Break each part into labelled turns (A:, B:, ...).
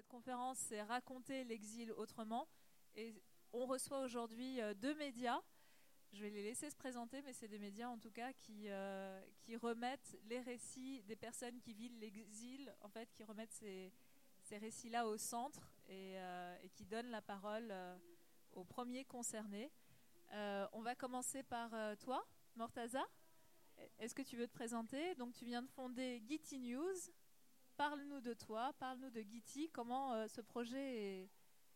A: cette conférence, c'est raconter l'exil autrement. Et on reçoit aujourd'hui euh, deux médias. Je vais les laisser se présenter, mais c'est des médias en tout cas qui, euh, qui remettent les récits des personnes qui vivent l'exil, en fait, qui remettent ces, ces récits-là au centre et, euh, qui donnent la parole aux premiers concernés. on va commencer par toi, Mortaza. Est-ce que tu veux te présenter? Donc, tu viens de fonder Gitty News. Parle-nous de toi, parle-nous de Gitty, comment ce projet est,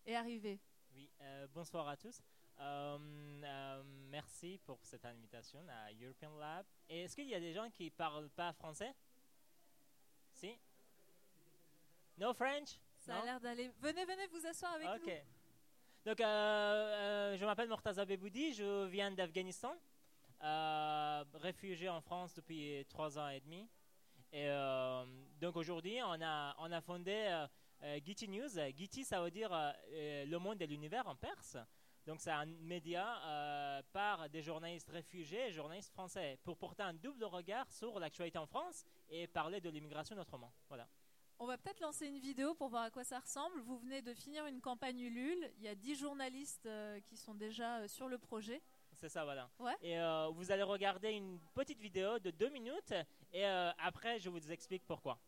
A: est arrivé?
B: Oui, euh, bonsoir à tous. Euh, euh, merci pour cette invitation à European Lab. Est-ce qu'il y a des gens qui ne parlent pas français? Si? No French?
A: Ça a l'air d'aller. Venez, venez vous asseoir avec
B: nous. Ok. Donc, je m'appelle Mortaza Beboudi, je viens d'Afghanistan, réfugié en France depuis trois ans et demi. Et donc aujourd'hui, on a, on a fondé euh, Giti News. Giti, ça veut dire euh, euh, le monde et l'univers en perse. Donc c'est un média par des journalistes réfugiés et journalistes français pour porter un double regard sur l'actualité en France et parler de l'immigration autrement. Voilà.
A: On va peut-être lancer une vidéo pour voir à quoi ça ressemble. Vous venez de finir une campagne Ulule. Il y a 10 journalistes qui sont déjà sur le projet.
B: C'est ça, voilà.
A: Ouais.
B: Et vous allez regarder une petite vidéo de deux minutes et après je vous explique pourquoi.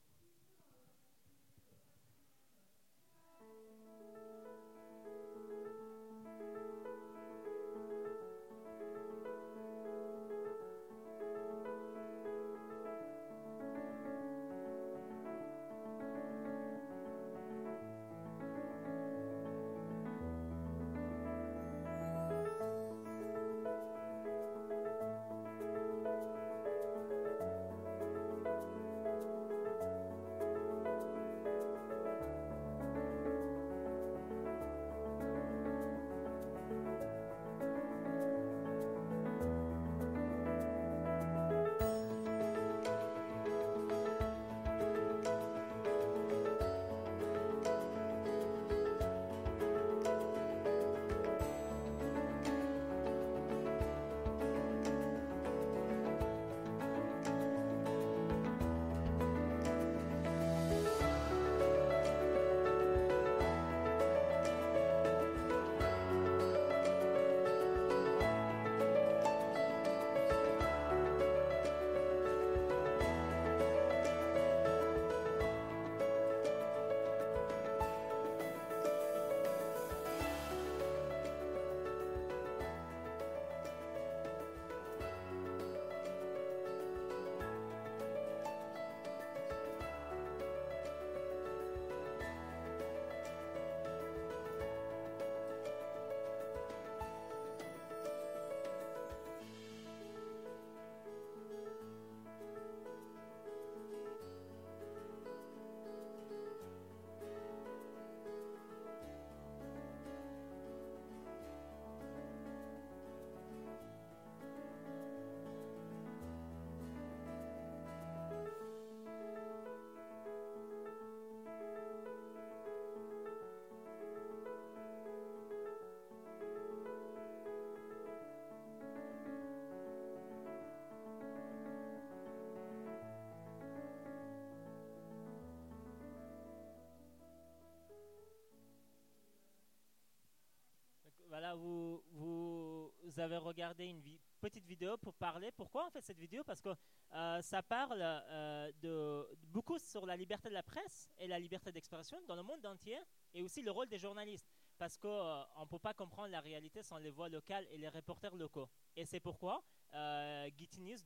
B: Vous avez regardé une petite vidéo pour parler. Pourquoi on fait cette vidéo? Parce que euh, ça parle euh, de, beaucoup sur la liberté de la presse et la liberté d'expression dans le monde entier et aussi le rôle des journalistes. Parce qu'on euh, ne peut pas comprendre la réalité sans les voix locales et les reporters locaux. Et c'est pourquoi euh,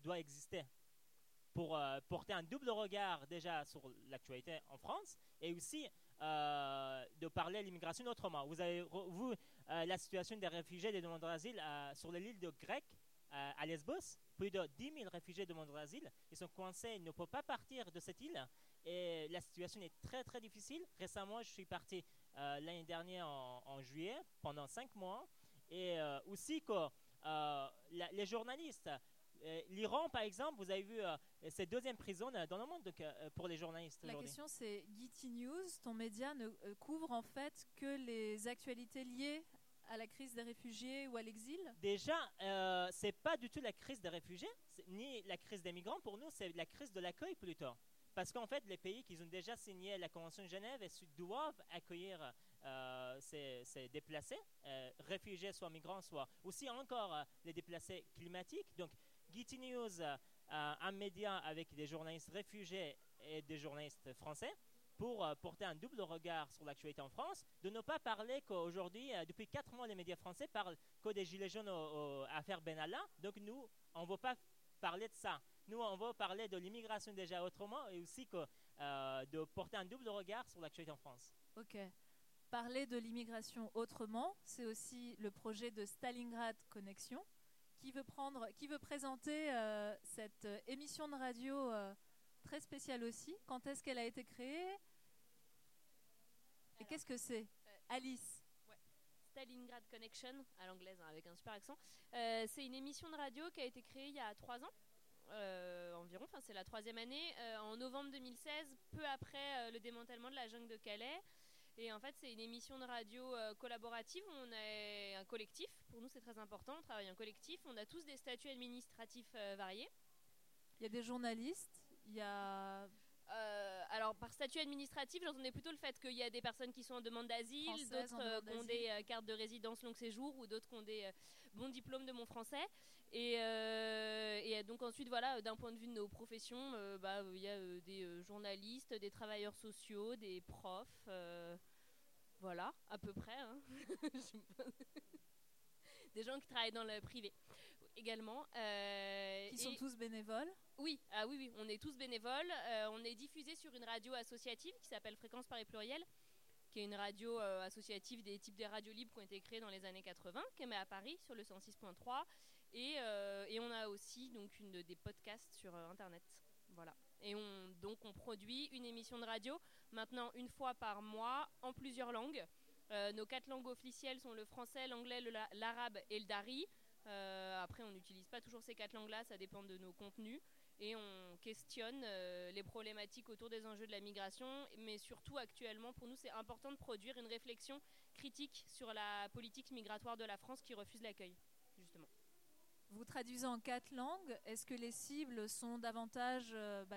B: doit exister pour porter un double regard déjà sur l'actualité en France et aussi de parler l'immigration autrement. Vous avez vu euh, la situation des réfugiés et des demandeurs d'asile euh, sur l'île de Grec, à Lesbos. Plus de 10 000 réfugiés et demandeurs d'asile. Ils sont coincés, ils ne peuvent pas partir de cette île. Et la situation est très très difficile. Récemment, je suis parti l'année dernière en, juillet pendant 5 mois. Et aussi que les journalistes euh, L'Iran, par exemple, vous avez vu, euh, c'est deuxième prison dans le monde donc, euh, pour les journalistes.
A: La question, c'est Giti News, ton média ne couvre en fait que les actualités liées à la crise des réfugiés ou à l'exil
B: Déjà, euh, c'est pas du tout la crise des réfugiés, ni la crise des migrants. Pour nous, c'est la crise de l'accueil plutôt. parce qu'en fait, les pays qui ont déjà signé la Convention de Genève doivent accueillir ces, déplacés, réfugiés, soit migrants, soit aussi encore les déplacés climatiques. Donc, Getty News, un média avec des journalistes réfugiés et des journalistes français, pour euh, porter un double regard sur l'actualité en France, de ne pas parler qu'aujourd'hui, euh, depuis quatre mois, les médias français parlent que des gilets jaunes aux, affaires Benalla. Donc nous, on ne veut pas parler de ça. Nous, on veut parler de l'immigration déjà autrement et aussi que, euh, de porter un double regard sur l'actualité en France.
A: Ok. Parler de l'immigration autrement, c'est aussi le projet de Stalingrad Connexion qui veut, prendre, qui veut présenter cette émission de radio très spéciale aussi. Quand est-ce qu'elle a été créée? Et qu'est-ce que c'est? Euh, Alice
C: Stalingrad Connection, à l'anglaise hein, avec un super accent. Euh, c'est une émission de radio qui a été créée il y a trois ans. Euh, environ, enfin c'est la troisième année, en novembre 2016, peu après le démantèlement de la jungle de Calais. Et en fait, c'est une émission de radio collaborative. On est un collectif. Pour nous, c'est très important. On travaille en collectif. On a tous des statuts administratifs variés.
A: Il y a des journalistes. Il y a
C: euh, alors, par statut administratif, j'entendais plutôt le fait qu'il y a des personnes qui sont en demande d'asile, d'autres euh, qui ont des euh, cartes de résidence long séjour ou d'autres qui ont des bons diplômes de mon français. Et, donc, ensuite, voilà, d'un point de vue de nos professions, bah, il y a des journalistes, des travailleurs sociaux, des profs. voilà, à peu près. Hein. des gens qui travaillent dans le privé également.
A: Qui sont tous bénévoles
C: oui, ah oui, oui, on est tous bénévoles. Euh, on est diffusé sur une radio associative qui s'appelle Fréquence Paris Pluriel, qui est une radio euh, associative des types des radios libres qui ont été créées dans les années 80, qui émet à Paris sur le 106.3. Et, et, on a aussi donc une, des podcasts sur Internet. Voilà. Et on, donc on produit une émission de radio maintenant une fois par mois en plusieurs langues. nos quatre langues officielles sont le français, l'anglais, l'arabe et le dari. Euh, après, on n'utilise pas toujours ces quatre langues-là, ça dépend de nos contenus. Et on questionne euh, les problématiques autour des enjeux de la migration, mais surtout actuellement, pour nous, c'est important de produire une réflexion critique sur la politique migratoire de la France qui refuse l'accueil, justement.
A: Vous traduisez en quatre langues. Est-ce que les cibles sont davantage, euh, bah,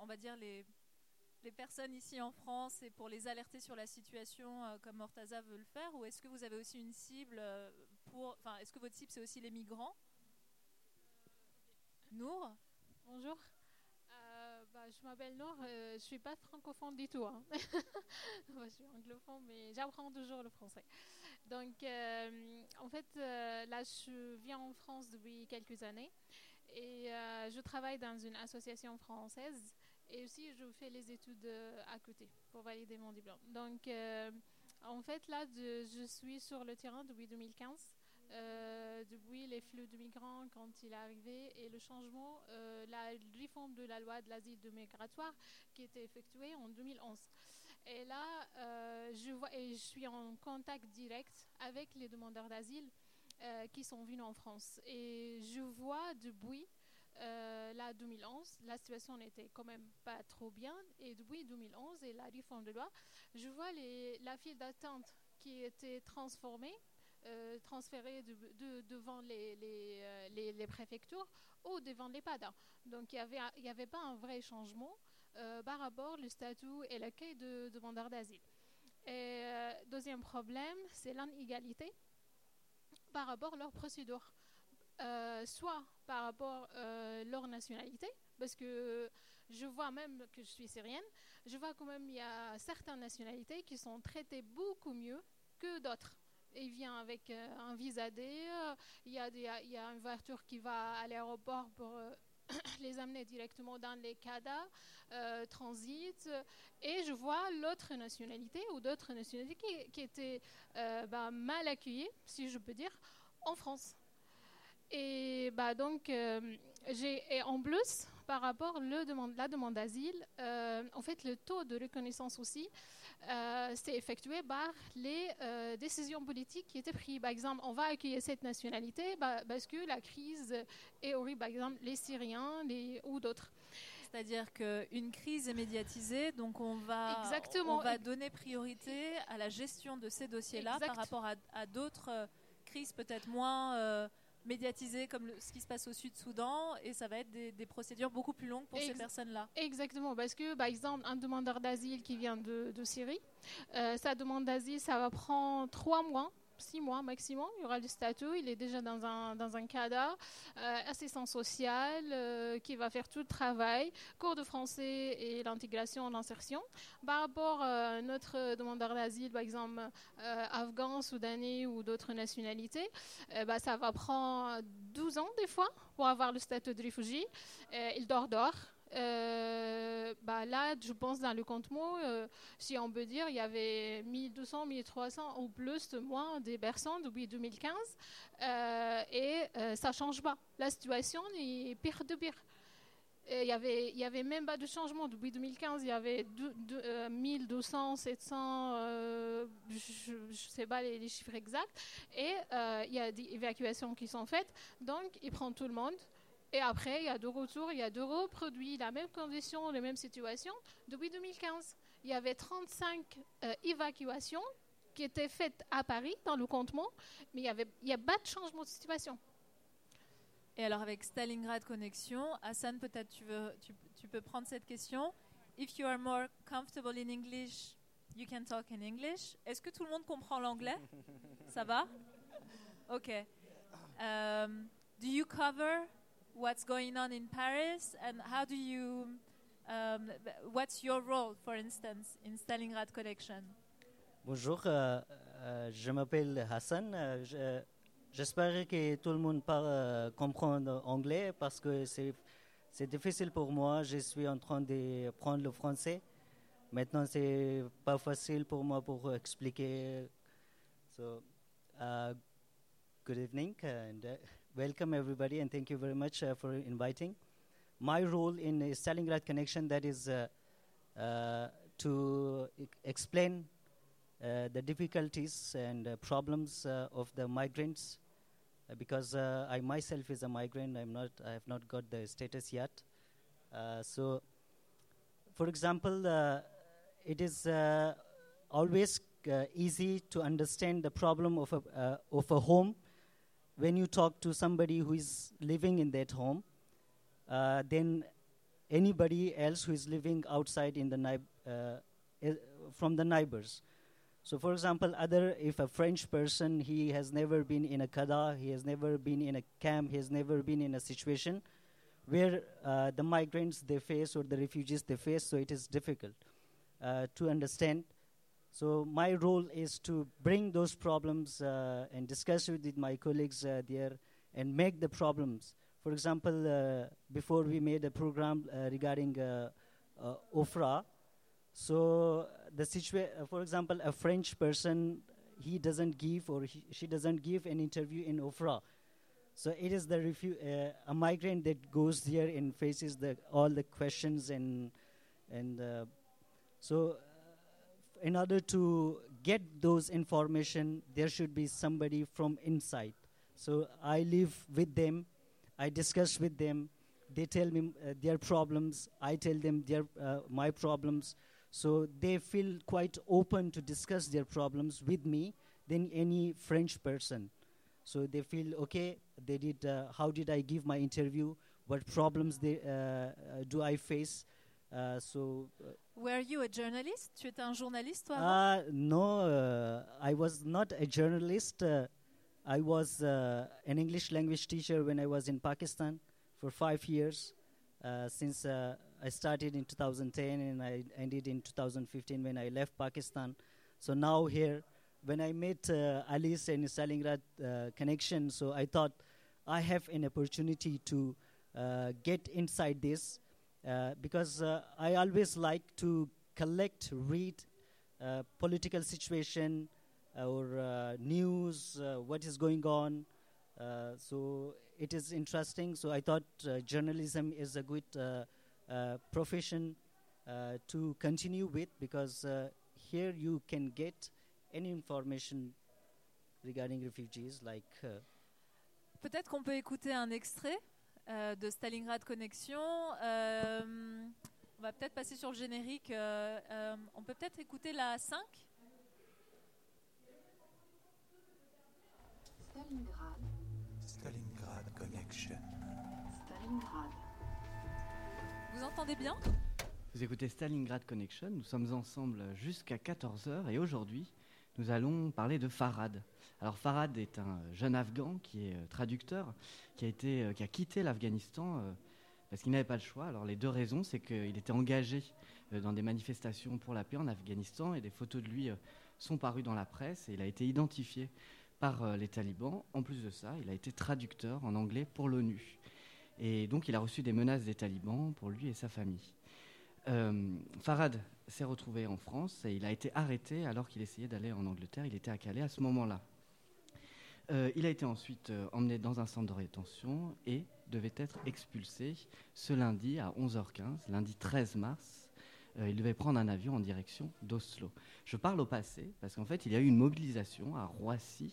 A: on va dire, les, les personnes ici en France et pour les alerter sur la situation euh, comme Mortaza veut le faire Ou est-ce que vous avez aussi une cible pour. Enfin, est-ce que votre cible c'est aussi les migrants? Nour
D: Bonjour. Euh, bah, je m'appelle Nour, je suis pas francophone du tout. Hein. je suis anglophone, mais j'apprends toujours le français. Donc, en fait, là, je viens en France depuis quelques années et je travaille dans une association française et aussi, je fais les études euh, à côté pour valider mon diplôme. Donc, euh, en fait, là, je suis sur le terrain depuis 2015. Euh, depuis les flux de migrants quand il est arrivé et le changement, la réforme de la loi de l'asile de migratoire qui était effectuée en 2011. Et là, je, vois, et je suis en contact direct avec les demandeurs d'asile qui sont venus en France. Et je vois depuis euh, là, 2011, la situation n'était quand même pas trop bien. Et depuis 2011 et la réforme de loi, je vois la file d'attente qui était transformée, euh, transférée de, devant euh, les, préfectures ou devant les PADA. Donc il n'y avait, il avait pas un vrai changement par rapport au statut et l'accueil de demandeurs d'asile. Et deuxième problème, c'est l'inégalité par rapport à leur procédure. Euh, soit par rapport à euh, leur nationalité, parce que je vois même que je suis syrienne, je vois quand même il y a certaines nationalités qui sont traitées beaucoup mieux que d'autres. Il vient avec euh, un visa D, il y, a une voiture qui va à l'aéroport pour les amener directement dans les CADA, transit, et je vois l'autre nationalité ou d'autres nationalités qui, étaient bah, mal accueillies, si je peux dire, en France. Et bah donc, euh, j'ai en plus, par rapport à la demande d'asile, euh, en fait, le taux de reconnaissance aussi, euh, c'est effectué par les décisions politiques qui étaient prises. Par exemple, on va accueillir cette nationalité bah, parce que la crise est horrible, par exemple, les Syriens les, ou d'autres.
A: C'est-à-dire qu'une crise est médiatisée, donc on va,
D: Exactement.
A: on va donner priorité à la gestion de ces dossiers-là par rapport à, à d'autres crises peut-être moins médiatisé comme le- ce qui se passe au Sud-Soudan et ça va être des, des procédures beaucoup plus longues pour ces personnes-là.
D: Exactement, parce que par exemple, un demandeur d'asile qui vient de, de Syrie, euh, sa demande d'asile, ça va prendre trois mois, six mois maximum. Il y aura le statut, il est déjà dans un, dans un cadre, euh, assistance sociale, euh, qui va faire tout le travail, cours de français et l'intégration, l'insertion. Par rapport à notre demandeur d'asile, par exemple, euh, afghan, soudanais ou d'autres nationalités, euh, bah, ça va prendre 12 ans des fois pour avoir le statut de réfugié. Euh, il dort dort. Euh, bah là, je pense dans le compte mot, euh, si on peut dire, il y avait 1200, 1300 ou plus de moins des personnes depuis 2015 euh, et euh, ça change pas. La situation est pire de pire. Il y avait, même pas de changement depuis 2015. Il y avait deux- deux- euh, 1200, 700, euh, je ne sais pas les, les chiffres exacts. Et il y a des évacuations qui sont faites. Donc, ils prennent tout le monde. Et après, il y a de retour, il y a de reproduits la même condition, les mêmes situations depuis 2015. Il y avait 35 euh, évacuations qui étaient faites à Paris dans le comptement, mais il n'y a pas de changement de situation.
A: Et alors avec Stalingrad Connexion, Hassan, peut-être tu, peux prendre cette question. If you are more comfortable in English, you can talk in English. Est-ce que tout le monde comprend l'anglais? Ça va? Ok. Um, do you cover what's going on in Paris and how do you, um, what's your role, for instance, in Stalingrad Connection
E: Bonjour, euh, euh, je m'appelle Hassan. euh, je- J'espère que tout le monde parle, euh, comprend anglais parce que c'est difficile pour moi. Je suis en train de prendre le français. Maintenant, c'est pas facile pour moi pour expliquer. So, uh, good evening and uh, welcome everybody and thank you very much uh, for inviting. My role in uh, Stalingrad Connection that is uh, uh, to explain uh, the difficulties and problems of the migrants because I myself is a migrant I'm not I have not got the status yet so for example it is always uh, easy to understand the problem of a uh, of a home when you talk to somebody who is living in that home uh, then anybody else who is living outside in the uh, from the neighbors so, for example, other if a French person he has never been in a kada, he has never been in a camp, he has never been in a situation where uh, the migrants they face or the refugees they face. So it is difficult uh, to understand. So my role is to bring those problems uh, and discuss with my colleagues uh, there and make the problems. For example, uh, before we made a program uh, regarding uh, uh, OFRA, so the situation, uh, for example, a French person, he doesn't give or he, she doesn't give an interview in Ofra. So it is the refu- a migrant that goes there and faces the all the questions and and so in order to get those information, there should be somebody from inside. So I live with them, I discuss with them. They tell me uh, their problems. I tell them their uh, my problems. So they feel quite open to discuss their problems with me than any French person. So they feel okay. They did. Uh, how did I give my interview? What problems they, uh, uh, do I face? Uh, so uh,
A: Were you a journalist Tu étais un journaliste, toi avant
E: uh, no, uh, I was not a journalist. Uh, I was uh, an English language teacher when I was in Pakistan for five years. Uh, since uh, I started in 2010 and I ended in 2015 when I left Pakistan. So now here, when I met uh, Alice and Stalingrad uh, connection, so I thought I have an opportunity to uh, get inside this because uh, I always like to collect, read uh, political situation uh, or uh, news, uh, what is going on. Uh, so it is interesting. So I thought uh, journalism is a good uh, uh, profession uh, to continue with because uh, here you can get any information regarding refugees like. Uh,
A: Peut-être qu'on peut écouter un extrait euh, de Stalingrad Connexion. Euh, on va peut-être passer sur le générique. euh, euh, on peut peut-être écouter la 5
F: Stalingrad,
G: Stalingrad.
F: Connection.
A: Stalingrad. Vous entendez bien?
G: Vous écoutez Stalingrad Connection, nous sommes ensemble jusqu'à 14h et aujourd'hui nous allons parler de Farad. Alors Farad est un jeune Afghan qui est euh, traducteur, qui a, été, euh, qui a quitté l'Afghanistan euh, parce qu'il n'avait pas le choix. Alors les deux raisons, c'est qu'il était engagé dans des manifestations pour la paix en Afghanistan et des photos de lui sont parues dans la presse et il a été identifié par les talibans. En plus de ça, il a été traducteur en anglais pour l'ONU. Et donc il a reçu des menaces des talibans pour lui et sa famille. Farad s'est retrouvé en France et il a été arrêté alors qu'il essayait d'aller en Angleterre. Il était à Calais à ce moment-là. Euh, il a été ensuite euh, emmené dans un centre de rétention et devait être expulsé ce lundi à 11h15, lundi 13 mars. Euh, il devait prendre un avion en direction d'Oslo. Je parle au passé parce qu'en fait, il y a eu une mobilisation à Roissy.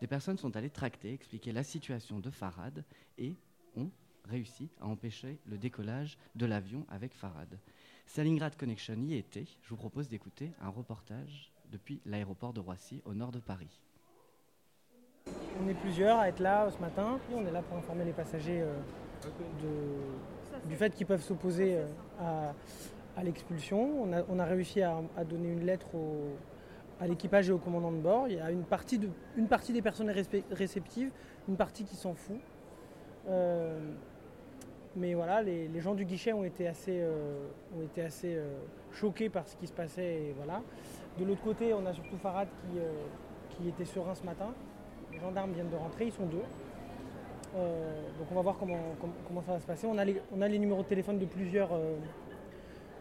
G: Des personnes sont allées tracter, expliquer la situation de Farad et ont réussi à empêcher le décollage de l'avion avec Farad. Stalingrad Connection y était. Je vous propose d'écouter un reportage depuis l'aéroport de Roissy au nord de Paris.
H: On est plusieurs à être là ce matin. On est là pour informer les passagers euh, du fait qu'ils peuvent s'opposer euh, à, l'expulsion. On a, réussi à, donner une lettre à l'équipage et au commandant de bord. Il y a une partie, des personnes réceptives, une partie qui s'en fout. Euh, mais voilà, les, gens du guichet ont été assez, ont été assez choqués par ce qui se passait. Et voilà. De l'autre côté, on a surtout Farad qui était serein ce matin. Les gendarmes viennent de rentrer, ils sont deux. Euh, donc on va voir comment, comment, ça va se passer. On a les, on a les numéros de téléphone de plusieurs, euh,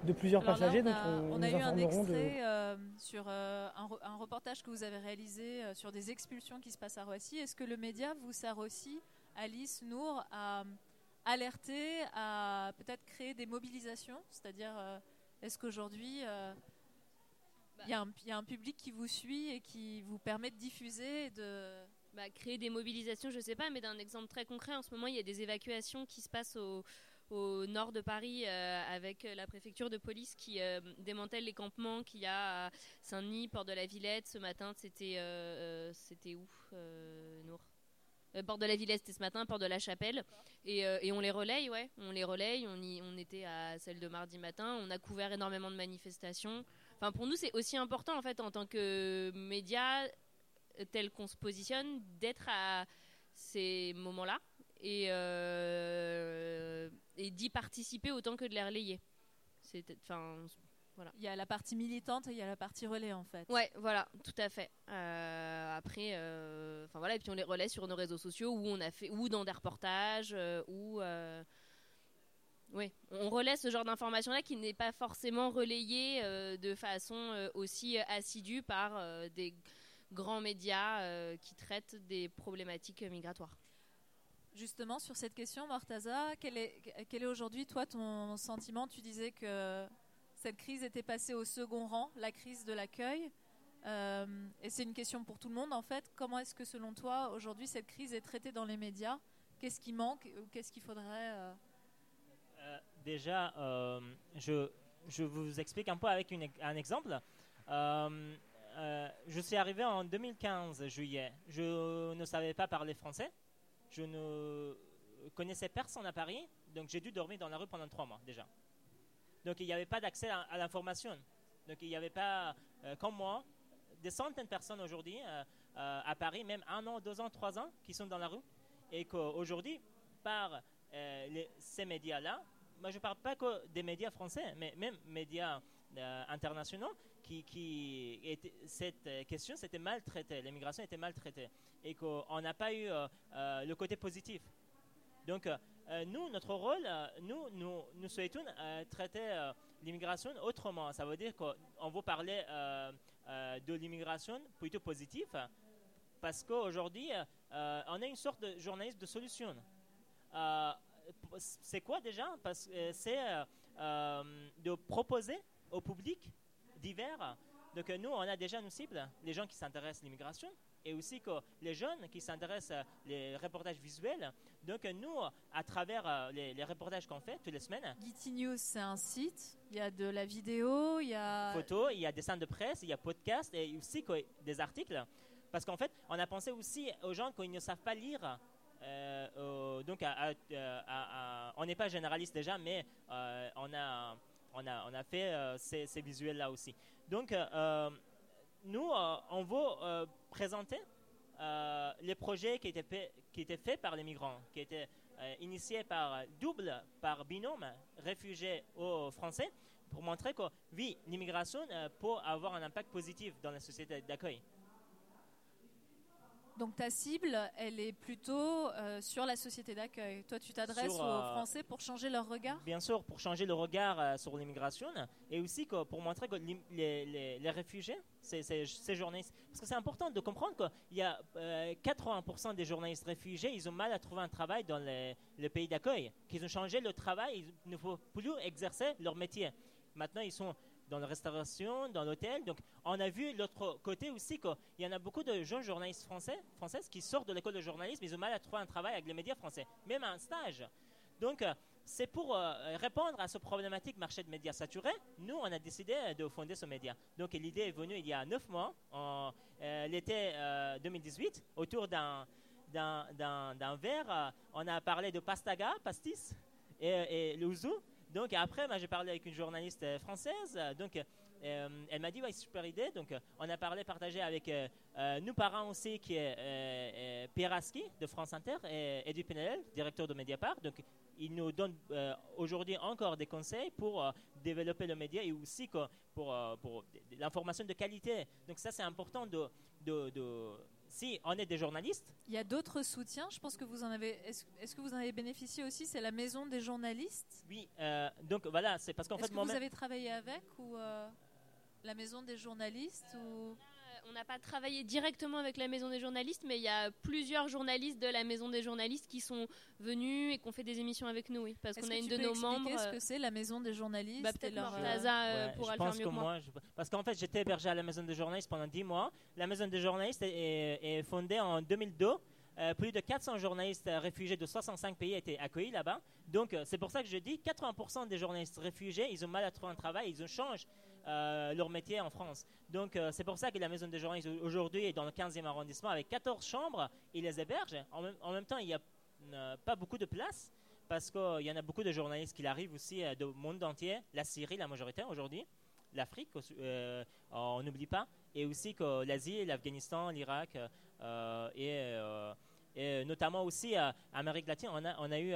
H: de plusieurs passagers.
A: on, a, eu un extrait euh, sur un, un, reportage que vous avez réalisé sur des expulsions qui se passent à Roissy. Est-ce que le média vous sert aussi, Alice Nour, à alerter, à peut-être créer des mobilisations C'est-à-dire, est-ce qu'aujourd'hui bah. il y, y, a un public qui vous suit et qui vous permet de diffuser et de
C: bah, créer des mobilisations, je ne sais pas, mais d'un exemple très concret, en ce moment, il y a des évacuations qui se passent au, nord de Paris euh, avec la préfecture de police qui euh, démantèle les campements qu'il y a à Saint-Denis, Port de la Villette. Ce matin, c'était euh, c'était où, Nour? Port de la Villette, c'était ce matin, Port de la Chapelle. Et, et, on les relaye, ouais. On les relaye. On, y, était à celle de mardi matin. On a couvert énormément de manifestations. Enfin, pour nous, c'est aussi important, en fait, en tant que médias tel qu'on se positionne, d'être à ces moments-là et, euh, d'y participer autant que de les relayer. Voilà.
A: Il y a la partie militante et il y a la partie relais en fait.
C: Ouais, voilà, tout à fait. Euh, après, euh, enfin voilà, et puis on les relaie sur nos réseaux sociaux où on a fait, ou dans des reportages, ou oui, on relaie ce genre d'information-là qui n'est pas forcément relayé de façon aussi assidue par des grands médias euh, qui traitent des problématiques migratoires.
A: Justement, sur cette question, Mortaza, quel est, quel est aujourd'hui, toi, ton sentiment? Tu disais que cette crise était passée au second rang, la crise de l'accueil. Euh, et c'est une question pour tout le monde, en fait. Comment est-ce que, selon toi, aujourd'hui, cette crise est traitée dans les médias? Qu'est-ce qui manque Qu'est-ce qu'il faudrait euh?
B: Déjà, je, je vous explique un peu avec un exemple. Euh, je suis arrivé en 2015, juillet. Je ne savais pas parler français. Je ne connaissais personne à Paris. Donc j'ai dû dormir dans la rue pendant trois mois déjà. Donc il n'y avait pas d'accès à, l'information. Donc il n'y avait pas, euh, comme moi, des centaines de personnes aujourd'hui euh, à Paris, même un an, deux ans, trois ans, qui sont dans la rue. Et qu'aujourd'hui, par ces médias-là, moi je ne parle pas que des médias français, mais même médias internationaux, qui, cette euh, question c'était mal traitée, l'immigration était mal traitée et qu'on n'a pas eu euh, euh, le côté positif. Donc nous, notre rôle, nous, nous, souhaitons traiter l'immigration autrement. Ça veut dire qu'on veut parler de l'immigration plutôt positive parce qu'aujourd'hui, on est une sorte de journaliste de solution. c'est quoi déjà? C'est de proposer au public divers. Donc nous, on a déjà nos cibles, les gens qui s'intéressent à l'immigration et aussi que les jeunes qui s'intéressent aux reportages visuels. Donc nous, à travers euh, les, reportages qu'on fait toutes les semaines.
A: Getty News, c'est un site. Il y a de la vidéo, il y a...
B: Photos, il y a des scènes de presse, il y a podcast et aussi des articles. Parce qu'en fait, on a pensé aussi aux gens qui ne savent pas lire donc, on n'est pas généraliste déjà, mais on, a, on, a, on a fait ces, ces visuels-là aussi. Donc, nous, on veut présenter les projets qui étaient, qui étaient faits par les migrants, qui étaient initiés par double, par binôme, réfugiés aux Français, pour montrer que, oui, l'immigration peut avoir un impact positif dans la société d'accueil.
A: Donc ta cible, elle est plutôt euh, sur la société d'accueil. Toi, tu t'adresses aux euh, Français pour changer leur regard?
B: Bien sûr, pour changer le regard euh, sur l'immigration et aussi pour montrer que les, les, réfugiés, ces, ces, journalistes, parce que c'est important de comprendre qu'il y a 80% des journalistes réfugiés, ils ont mal à trouver un travail dans les, le pays d'accueil, qu'ils ont changé le travail, ils ne faut plus exercer leur métier. Maintenant, ils sont dans la restauration, dans l'hôtel. Donc, on a vu l'autre côté aussi qu'il y en a beaucoup de jeunes journalistes français, françaises qui sortent de l'école de journalisme, ils ont mal à trouver un travail avec les médias français, même un stage. Donc, euh, c'est pour euh, répondre à ce problématique marché de médias saturé, nous, on a décidé de fonder ce média. Donc, l'idée est venue il y a neuf mois, euh, l'été 2018, autour d'un verre. on a parlé de pastaga, pastis et, et le donc après, j'ai parlé avec une journaliste euh, française. Donc euh, elle m'a dit, ouais, super idée. Donc on a parlé, partagé avec euh, nous parents aussi, qui est Pierre Aski de France Inter et Edu Penel, directeur de Mediapart. Donc il nous donne aujourd'hui encore des conseils pour développer le média et aussi pour, pour l'information de qualité. Donc ça, c'est important de, de si on est des journalistes.
A: Il y a d'autres soutiens. Je pense que vous en avez. Est-ce, que vous en avez bénéficié aussi C'est la maison des journalistes?
B: Oui. Euh, donc voilà, c'est parce qu'en fait,
A: que vous avez travaillé avec ou euh, la maison des journalistes ou?
C: On n'a pas travaillé directement avec la Maison des journalistes, mais il y a plusieurs journalistes de la Maison des journalistes qui sont venus et qui ont fait des émissions avec nous. Oui,
A: parce qu'on a une de nos membres. Qu'est-ce que c'est la Maison des journalistes
C: bah, Peut-être Mortaza euh, euh, pourra le faire mieux que, moi.
B: Parce qu'en fait, j'étais hébergé à la Maison des journalistes pendant 10 mois. La Maison des journalistes est, fondée en 2002. Euh, plus de 400 journalistes réfugiés de 65 pays étaient accueillis là-bas. Donc, c'est pour ça que je dis 80% des journalistes réfugiés, ils ont mal à trouver un travail, ils ont changé euh, leur métier en France. Donc euh, c'est pour ça que la Maison des journalistes aujourd'hui est dans le 15e arrondissement avec 14 chambres. Ils les hébergent. En même, temps, il n'y a euh, pas beaucoup de place parce qu'il y en a beaucoup de journalistes qui arrivent aussi du monde entier. La Syrie, la majorité aujourd'hui. L'Afrique, on n'oublie pas. Et aussi que l'Asie, l'Afghanistan, l'Irak et notamment aussi en Amérique latine, on a, on a eu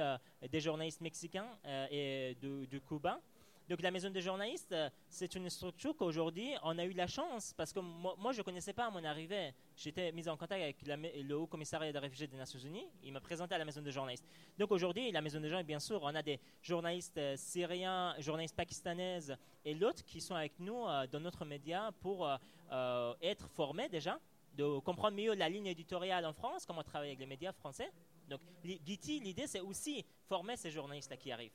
B: des journalistes mexicains et de, de Cuba donc la maison des journalistes, euh, c'est une structure qu'aujourd'hui, on a eu la chance, parce que moi, je ne connaissais pas à mon arrivée. J'étais mis en contact avec le Haut Commissariat des réfugiés des Nations Unies. Il m'a présenté à la maison des journalistes. Donc aujourd'hui, la maison des journalistes, bien sûr, on a des journalistes euh, syriens, journalistes pakistanaises et l'autre qui sont avec nous euh, dans notre média pour être formés déjà, de comprendre mieux la ligne éditoriale en France, comment travailler avec les médias français. Donc l'idée, c'est aussi former ces journalistes-là qui arrivent.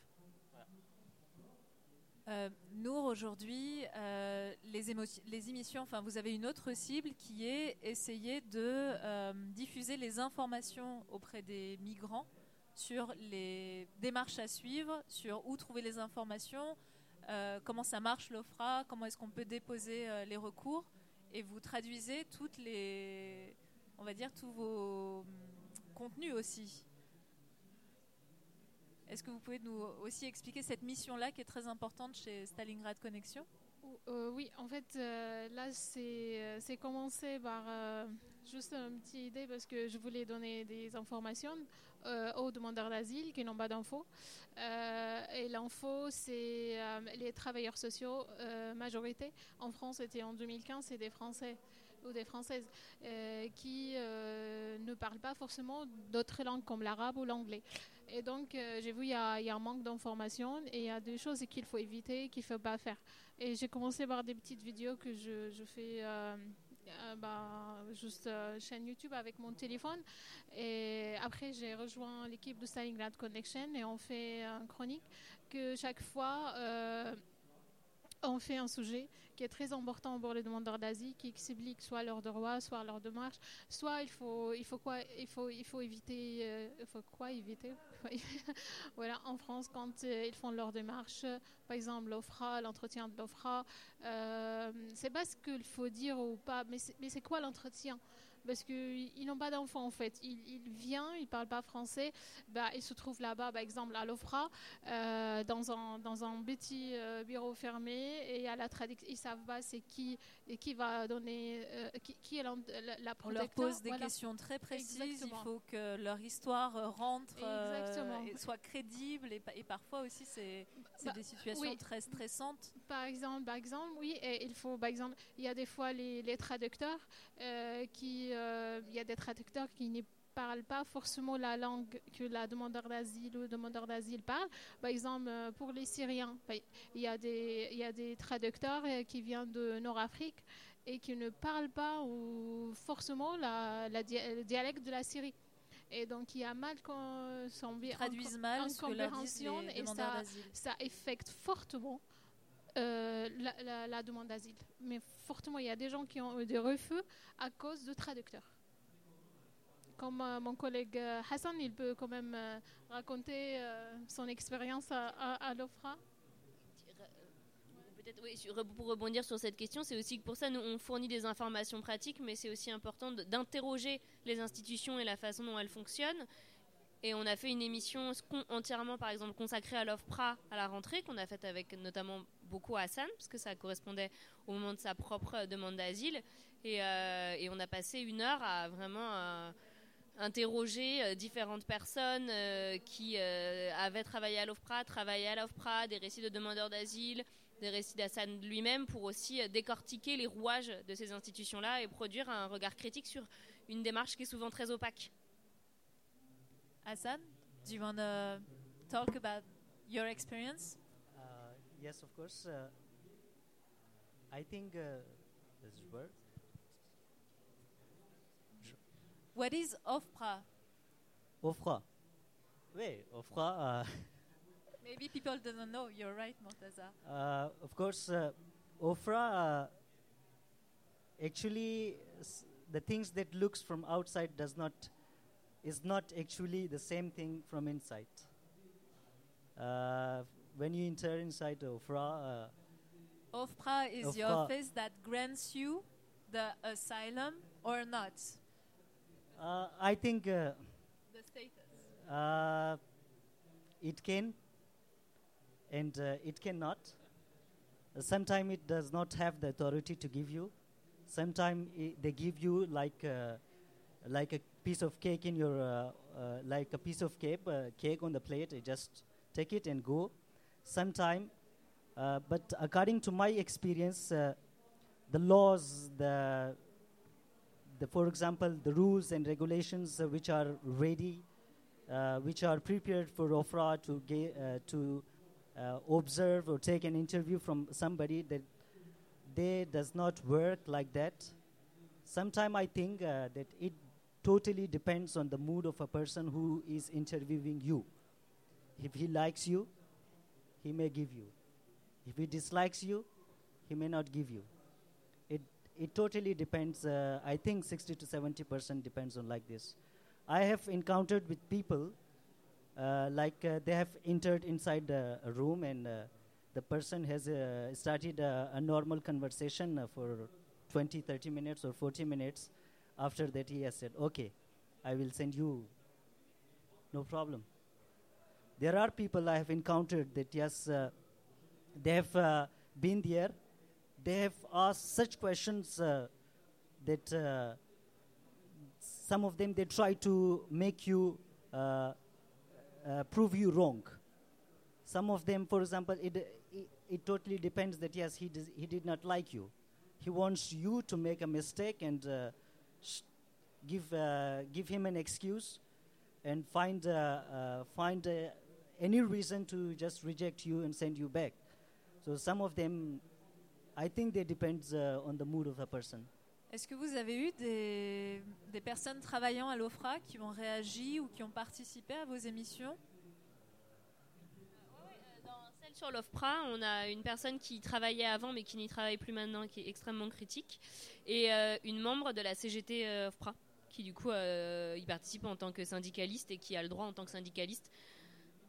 A: Euh, Nour, aujourd'hui, euh, les, les, émissions, enfin, vous avez une autre cible qui est essayer de euh, diffuser les informations auprès des migrants sur les démarches à suivre, sur où trouver les informations, comment ça marche l'OFRA, comment est-ce qu'on peut déposer les recours, et vous traduisez toutes les, on va dire, tous vos hum, contenus aussi. Est-ce que vous pouvez nous aussi expliquer cette mission-là qui est très importante chez Stalingrad Connexion?
D: Euh, Oui, en fait, euh, là, euh, c'est commencé par juste une petite idée parce que je voulais donner des informations aux demandeurs d'asile qui n'ont pas d'infos. et l'info, c'est les travailleurs sociaux, majorité. En France, c'était en 2015, c'est des Français ou des Françaises qui ne parlent pas forcément d'autres langues comme l'arabe ou l'anglais. Et donc, euh, j'ai vu qu'il y, a un manque d'informations et il y a des choses qu'il faut éviter, qu'il ne faut pas faire. Et j'ai commencé par des petites vidéos que je, fais euh, euh, bah, juste chaîne YouTube avec mon téléphone. Et après, j'ai rejoint l'équipe de Stalingrad Connection et on fait une chronique que chaque fois, on fait un sujet qui est très important pour les demandeurs d'asile, qui explique soit leurs droits, soit leurs démarches, soit il faut, il faut quoi, il faut, il faut éviter, euh, il faut quoi éviter? Voilà, en France, quand euh, ils font leurs démarches, par exemple l'OFRA, l'entretien de l'OFRA, euh, c'est pas ce qu'il faut dire ou pas, mais c'est quoi l'entretien? Parce qu'ils n'ont pas d'enfants en fait. Il, il vient, il ne parle pas français, bah, il se trouve là-bas, par exemple à l'OFRA, euh, dans, un, dans un petit euh, bureau fermé, et à la traduction, ils ne savent pas c'est qui, et qui va donner, euh, qui, est la, la,
A: On leur pose des questions très précises, il faut que leur histoire rentre, et soit crédible, et, et parfois aussi c'est bah, des situations très stressantes.
D: Par exemple, par exemple, oui, et il faut, par exemple, il y a des fois les, les traducteurs qui euh, il y a des traducteurs qui ne parlent pas forcément la langue que la demandeur d'asile ou le demandeur d'asile parle. Par exemple, euh, pour les Syriens, il y a des, il y a des traducteurs euh, qui viennent de Nord-Afrique et qui ne parlent pas ou forcément la, le dialecte de la Syrie. Et donc, il y a mal qu'on
A: s'en traduisent mal les et ça,
D: ça affecte fortement euh, la, demande d'asile. Mais fortement, il y a des gens qui ont eu des refus à cause de traducteurs. Comme euh, mon collègue euh, Hassan, il peut quand même raconter son expérience à, à, l'OFRA.
C: Oui, pour rebondir sur cette question, c'est aussi que pour ça, nous, on fournit des informations pratiques, mais c'est aussi important d'interroger les institutions et la façon dont elles fonctionnent. Et on a fait une émission entièrement, par exemple, consacrée à l'OFPRA à la rentrée, qu'on a faite avec notamment beaucoup Hassan, parce que ça correspondait au moment de sa propre demande d'asile. Et, euh, on a passé une heure à vraiment euh, interroger euh, différentes personnes qui avaient travaillé à l'OFPRA, travaillé à l'OFPRA, des récits de demandeurs d'asile, des récits d'Hassan lui-même, pour aussi décortiquer les rouages de ces institutions-là et produire un regard critique sur une démarche qui est souvent très opaque.
A: Hassan, do you want to talk about your experience?
E: Yes, of course. Uh, I think uh, this word.
A: What is OFPRA?
E: OFRA. Wait, OFRA. Uh,
A: Maybe people don't know. You're right, Mortaza.
E: Uh, of course, uh, OFRA. Uh, actually, the things that looks from outside does not is not actually the same thing from inside. Uh, when you enter inside OFRA,
A: uh, OFPRA is OFPRA. your office that grants you the asylum or not?
E: Uh, I think uh,
A: the status.
E: Uh, it can and uh, it cannot. Sometimes it does not have the authority to give you. Sometimes they give you like uh, like a piece of cake in your like a piece of cake cake on the plate. You just take it and go sometime. Uh, but according to my experience, uh, the laws, the, the, for example, the rules and regulations uh, which are ready, uh, which are prepared for OFRA to, uh, to uh, observe or take an interview from somebody, that they does not work like that. Sometimes I think that it totally depends on the mood of a person who is interviewing you. If he likes you, he may give you. If he dislikes you, he may not give you. It, it totally depends. Uh, I think 60 to 70 percent depends on like this. I have encountered with people uh, like uh, they have entered inside a room and uh, the person has uh, started a, normal conversation uh, for 20, 30 minutes or 40 minutes. After that, he has said, "Okay, I will send you. No problem." There are people I have encountered that, yes, uh, they have uh, been there. They have asked such questions uh, that uh, some of them they try to make you uh, uh, prove you wrong. Some of them, for example, it, it, it totally depends that yes, he, does, he did not like you. He wants you to make a mistake and give, give him an excuse and find, find any reason to just reject you and send you back. So some of them, I think they depends uh, on the mood of the person.
A: Est-ce que vous avez eu des, des personnes travaillant à l'OFRA qui ont réagi ou qui ont participé à vos émissions?
C: Sur l'OFPRA. On a une personne qui travaillait avant mais qui n'y travaille plus maintenant, qui est extrêmement critique, et une membre de la CGT OFPRA qui du coup y participe en tant que syndicaliste et qui a le droit en tant que syndicaliste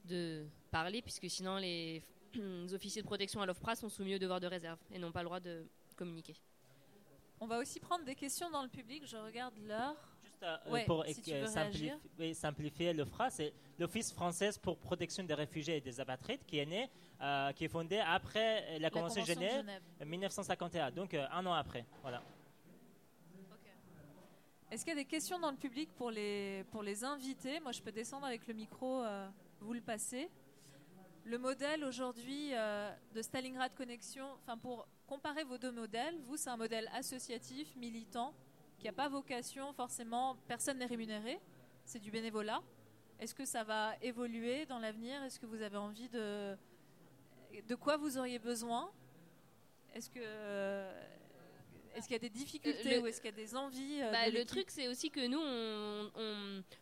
C: de parler, puisque sinon les officiers de protection à l'OFPRA sont soumis au devoir de réserve et n'ont pas le droit de communiquer.
A: On va aussi prendre des questions dans le public. Je regarde l'heure.
B: Juste euh, pour simplifier, l'OFPRA, c'est l'Office français pour protection des réfugiés et des apatrides qui est né, euh, qui est fondé après la Convention, de Genève, 1951, donc euh, un an après. Voilà.
A: Est-ce qu'il y a des questions dans le public pour les, pour les invités? Moi, je peux descendre avec le micro vous le passez. Le modèle aujourd'hui euh, de Stalingrad Connexion, enfin pour comparer vos deux modèles, vous c'est un modèle associatif, militant, qui n'a pas vocation forcément, personne n'est rémunéré, c'est du bénévolat. Est-ce que ça va évoluer dans l'avenir? Est-ce que vous avez envie de... De quoi vous auriez besoin? Est-ce que... Est-ce qu'il y a des difficultés ou est-ce qu'il y a des envies euh,
C: bah, Le truc, c'est aussi que nous,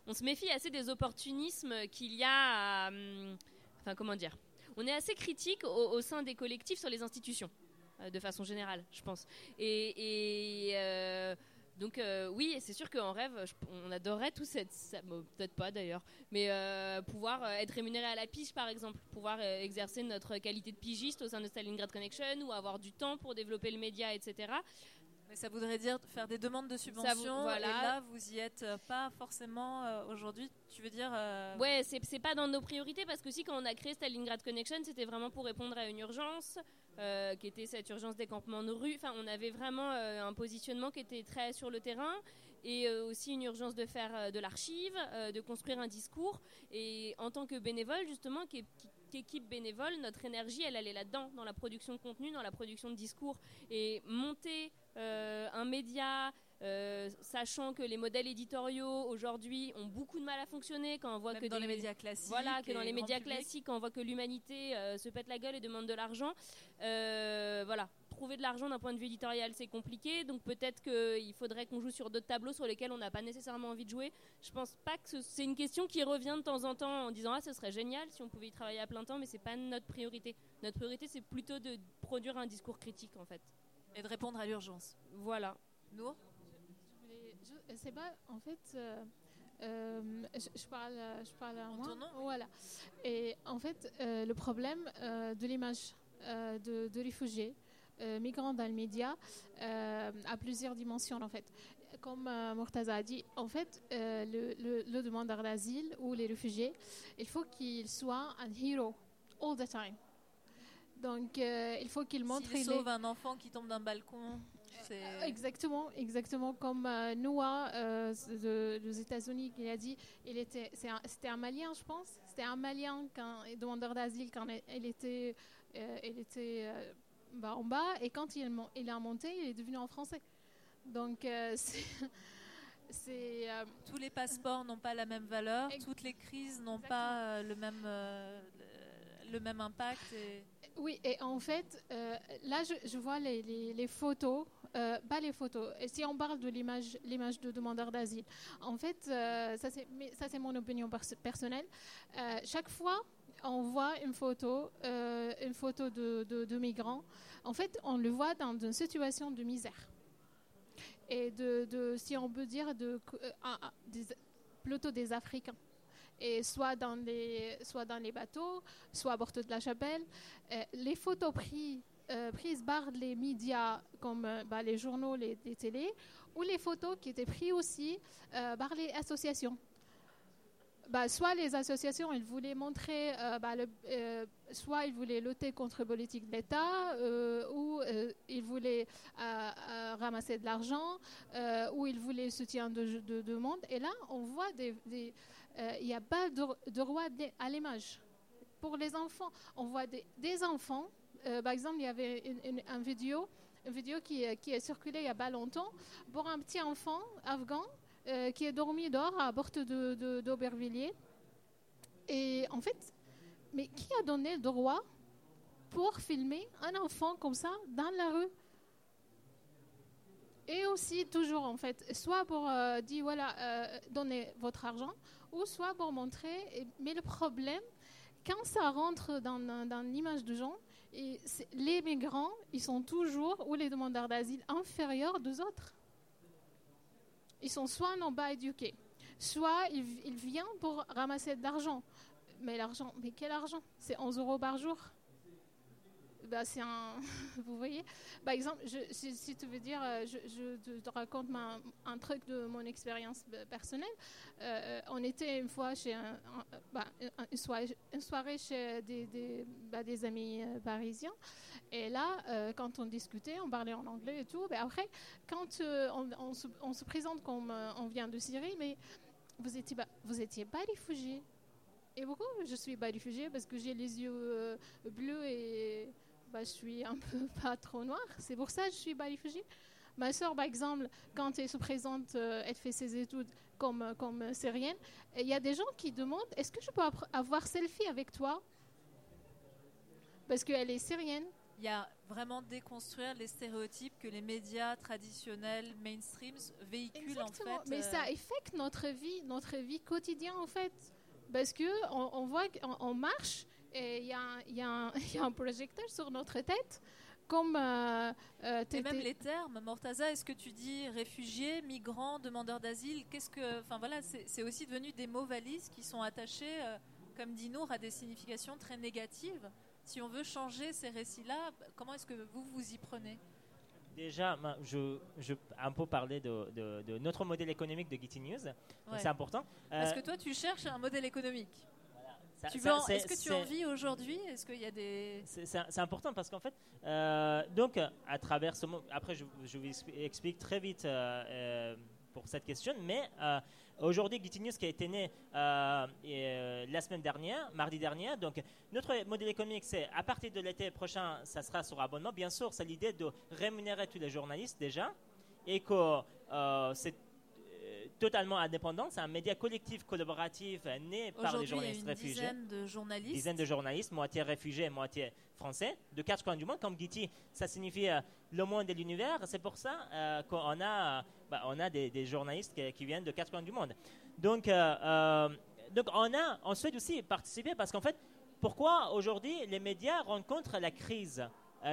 C: on, se méfie assez des opportunismes qu'il y a. Hum, enfin, comment dire On est assez critique au, sein des collectifs sur les institutions, euh, de façon générale, je pense. Et. Euh, donc oui, c'est sûr qu'en rêve, on adorerait tout cette, peut-être pas d'ailleurs, mais pouvoir être rémunéré à la pige par exemple, pouvoir exercer notre qualité de pigiste au sein de Stalingrad Connection ou avoir du temps pour développer le média, etc.
A: Mais ça voudrait dire faire des demandes de subventions. voilà. Et là, vous y êtes euh, pas forcément euh, aujourd'hui. Tu veux dire euh...
C: Ouais, c'est pas dans nos priorités parce que si quand on a créé Stalingrad Connection, c'était vraiment pour répondre à une urgence, euh, qui était cette urgence des campements de rue. Enfin, on avait vraiment un positionnement qui était très sur le terrain et aussi une urgence de faire de l'archive, de construire un discours. Et en tant que bénévole, justement, qui, qui équipe bénévole, notre énergie, elle allait là-dedans, dans la production de contenu, dans la production de discours. Et monter un média, euh, sachant que les modèles éditoriaux aujourd'hui ont beaucoup de mal à fonctionner quand on voit que
A: dans les médias classiques,
C: voilà, que dans les médias classiques, quand on voit que l'humanité euh, se pète la gueule et demande de l'argent, voilà, trouver de l'argent d'un point de vue éditorial, c'est compliqué. Donc peut-être qu'il faudrait qu'on joue sur d'autres tableaux sur lesquels on n'a pas nécessairement envie de jouer. Je pense pas que c'est une question qui revient de temps en temps en disant ah ce serait génial si on pouvait y travailler à plein temps, mais c'est pas notre priorité. Notre priorité c'est plutôt de produire un discours critique en fait.
A: Et de répondre à l'urgence.
C: Voilà.
A: Nour
D: C'est pas en fait. Euh, euh, je, parle, je parle à moi. Voilà. Et en fait, euh, le problème de l'image de, de réfugiés, euh, migrants dans le média euh, à plusieurs dimensions en fait. Comme euh, Murtaza a dit, en fait, le, le, demandeur d'asile ou les réfugiés, il faut qu'il soit un héros all the time. Donc, il faut qu'il montre.
A: S'il sauve un enfant qui tombe d'un balcon.
D: Exactement, exactement comme Noah des États-Unis qui a dit, il était, c'était un, Malien, je pense, c'était un Malien quand demandeur d'asile quand il était, il était bah, en bas et quand il, il est monté, il est devenu en français. Donc euh, c'est euh,
A: tous les passeports n'ont pas la même valeur, toutes les crises n'ont pas euh, le même le même impact.
D: Oui, et en fait, là je, vois les, les, photos, pas les photos. Et si on parle de l'image, l'image de demandeur d'asile, en fait, ça c'est ça c'est mon opinion personnelle. chaque fois on voit une photo, euh, une photo de, migrants. En fait, on le voit dans une situation de misère. Et de, si on peut dire, de, euh, plutôt des Africains. Et soit dans les, bateaux, soit à bord de la chapelle. Euh, les photos prises par les médias comme bah, les journaux, les, les télés, ou les photos qui étaient prises aussi par les associations. Bah, soit les associations, ils voulaient montrer, euh, bah, euh, soit ils voulaient lutter contre la politique de l'État, euh, ou ils voulaient ramasser de l'argent, ou ils voulaient soutien de, de, monde. Et là, on voit des, il n'y a pas de, droit à l'image. Pour les enfants, on voit des, enfants. par exemple, il y avait une, vidéo, une vidéo qui, qui est circulée il n'y a pas longtemps pour un petit enfant afghan euh, qui est dormi dehors à bord d'Aubervilliers. De, et en fait, mais qui a donné le droit pour filmer un enfant comme ça dans la rue? Et aussi toujours en fait, soit pour euh, dire voilà, euh, donnez votre argent, ou soit pour montrer. mais le problème, quand ça rentre dans, dans- l'image de gens, et les migrants, ils sont toujours, ou les demandeurs d'asile, inférieurs aux autres. Ils sont soit non pas éduqués, soit ils, ils viennent pour ramasser de l'argent. Mais l'argent, mais quel argent? C'est 11 euros par jour. Bah, c'est un. Vous voyez Par exemple, si, tu veux dire, euh, je, te, te raconte un truc de mon expérience personnelle. Euh, on était une fois chez bah, un- une, soirée, chez des, des, bah, amis euh, parisiens. Et là, quand on discutait, on parlait en anglais et tout. Mais après, quand on, se, présente comme on vient de Syrie, mais vous étiez, vous étiez pas réfugié. Et pourquoi je suis pas réfugié Parce que j'ai les yeux bleus et bah, je suis un peu pas trop noire. C'est pour ça que je suis pas réfugiée. Ma soeur, par exemple, quand elle se présente, euh, elle fait ses études comme, euh, comme euh, syrienne, il y a des gens qui demandent est-ce que je peux avoir selfie avec toi? Parce qu'elle est syrienne.
A: Il y a vraiment déconstruire les stéréotypes que les médias traditionnels, mainstreams, véhiculent
D: Exactement.
A: en fait.
D: Mais
A: euh,
D: ça affecte notre vie, notre vie quotidienne en fait. Parce que on, voit qu'on on marche et il y, a un- y y a projecteur sur notre tête. Comme euh, euh,
A: Et même les termes, Mortaza, est-ce que tu dis réfugié, migrant, demandeur d'asile Qu'est-ce que, enfin voilà, c'est aussi devenu des mots valises qui sont attachés, euh, comme dit Nour, à des significations très négatives. Si on veut changer ces récits-là, comment est-ce que vous vous y prenez?
B: Déjà, je, je un peu parler de, de- de notre modèle économique de Getty News.
A: Ouais.
B: C'est important.
A: Parce
B: Euh,
A: que toi, tu cherches un modèle économique. Est-ce que tu en vis aujourd'hui? Est-ce qu'il y a des
B: C'est important parce qu'en fait, euh, donc à travers ce mot, après je, je vous expli- explique très vite euh, euh, pour cette question, mais euh, aujourd'hui News qui a été né et, la semaine dernière, mardi dernier, donc notre modèle économique c'est à partir de l'été prochain, ça sera sur abonnement. Bien sûr, c'est l'idée de rémunérer tous les journalistes déjà et que c'est totalement indépendant, c'est un média collectif collaboratif euh, né par les
A: Aujourd'hui, il y a
B: journalistes
A: une
B: réfugiés
A: dizaine de journalistes.
B: dizaines de journalistes, moitié réfugiés, moitié français, de quatre coins du monde. Comme Getty, ça signifie euh, le monde et l'univers. C'est pour ça euh, qu'on a, bah, on a des, des journalistes qui, qui viennent de quatre coins du monde. Donc, euh, donc on, a, on souhaite aussi participer parce qu'en fait, pourquoi aujourd'hui les médias rencontrent la crise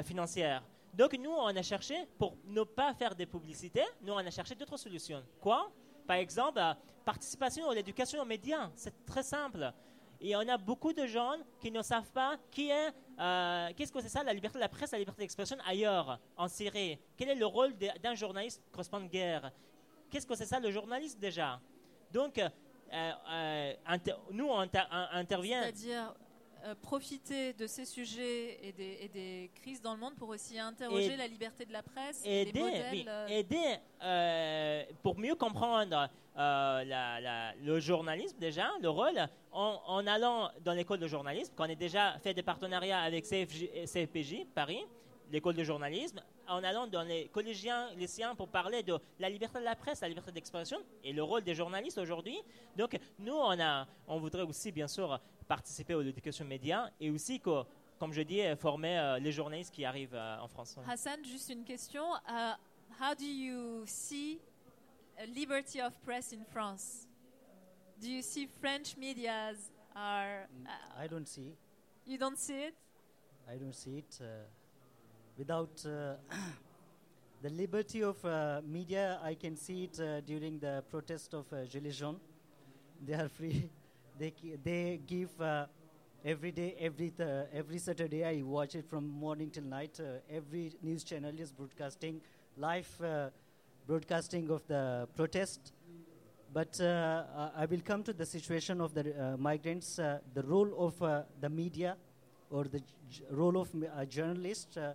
B: financière? Donc nous, on a cherché, pour ne pas faire des publicités, nous, on a cherché d'autres solutions. Quoi? Par exemple, euh, participation à l'éducation aux médias. C'est très simple. Et on a beaucoup de gens qui ne savent pas qui est, euh, qu'est-ce que c'est ça, la liberté de la presse, la liberté d'expression ailleurs, en Syrie. Quel est le rôle d'un journaliste correspondant de guerre? Qu'est-ce que c'est ça, le journaliste déjà? Donc, euh, nous, on intervient.
A: Euh, profiter de ces sujets et des, et des crises dans le monde pour aussi interroger
B: Et-
A: la liberté de la presse, et les
B: aider,
A: modèles.
B: oui,
A: euh,
B: aider euh, pour mieux comprendre la- la- le journalisme déjà, le rôle, en, en allant dans l'école de journalisme, qu'on a déjà fait des partenariats avec CFJ, CFPJ Paris, l'école de journalisme, en allant dans les collégiens, lycéens pour parler de la liberté de la presse, la liberté d'expression et le rôle des journalistes aujourd'hui. Donc nous, on, a, on voudrait aussi bien sûr participer à l'éducation média et aussi que, comme je dis, former euh, les journalistes qui arrivent euh, en France.
A: Hassan, juste une question. Uh, how do you see a liberty of press in France? Do you see French medias are? uh,
E: I don't see.
A: you don't see it?
E: I don't see it. Uh, without uh, the liberty of uh, media, I can see it uh, during the protest of uh, Gilets jaunes. They are free. They they give uh, every day, every th- every Saturday. I watch it from morning till night. Uh, every news channel is broadcasting live uh, broadcasting of the protest. But uh, I will come to the situation of the uh, migrants, uh, the role of uh, the media or the j- role of m- a journalist uh,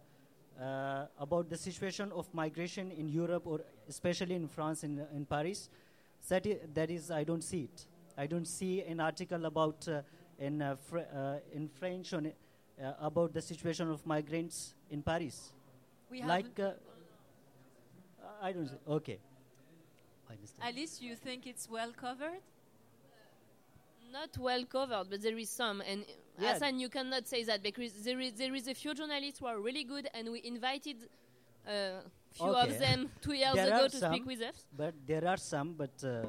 E: uh, about the situation of migration in Europe or especially in France, in, in Paris. That is, that is, I don't see it. I don't see an article about uh, in, uh, fr- uh, in French on, uh, about the situation of migrants in Paris.
A: We have
E: Like, uh, I don't see. Okay. I understand.
A: Alice, you think it's well covered?
C: Not well covered, but there is some. And
E: Yeah.
C: Hassan, you cannot say that because there is there is a few journalists who are really good, and we invited a few
E: Okay.
C: of them two years
E: There
C: ago
E: are
C: to speak with us.
E: But there are some, but uh,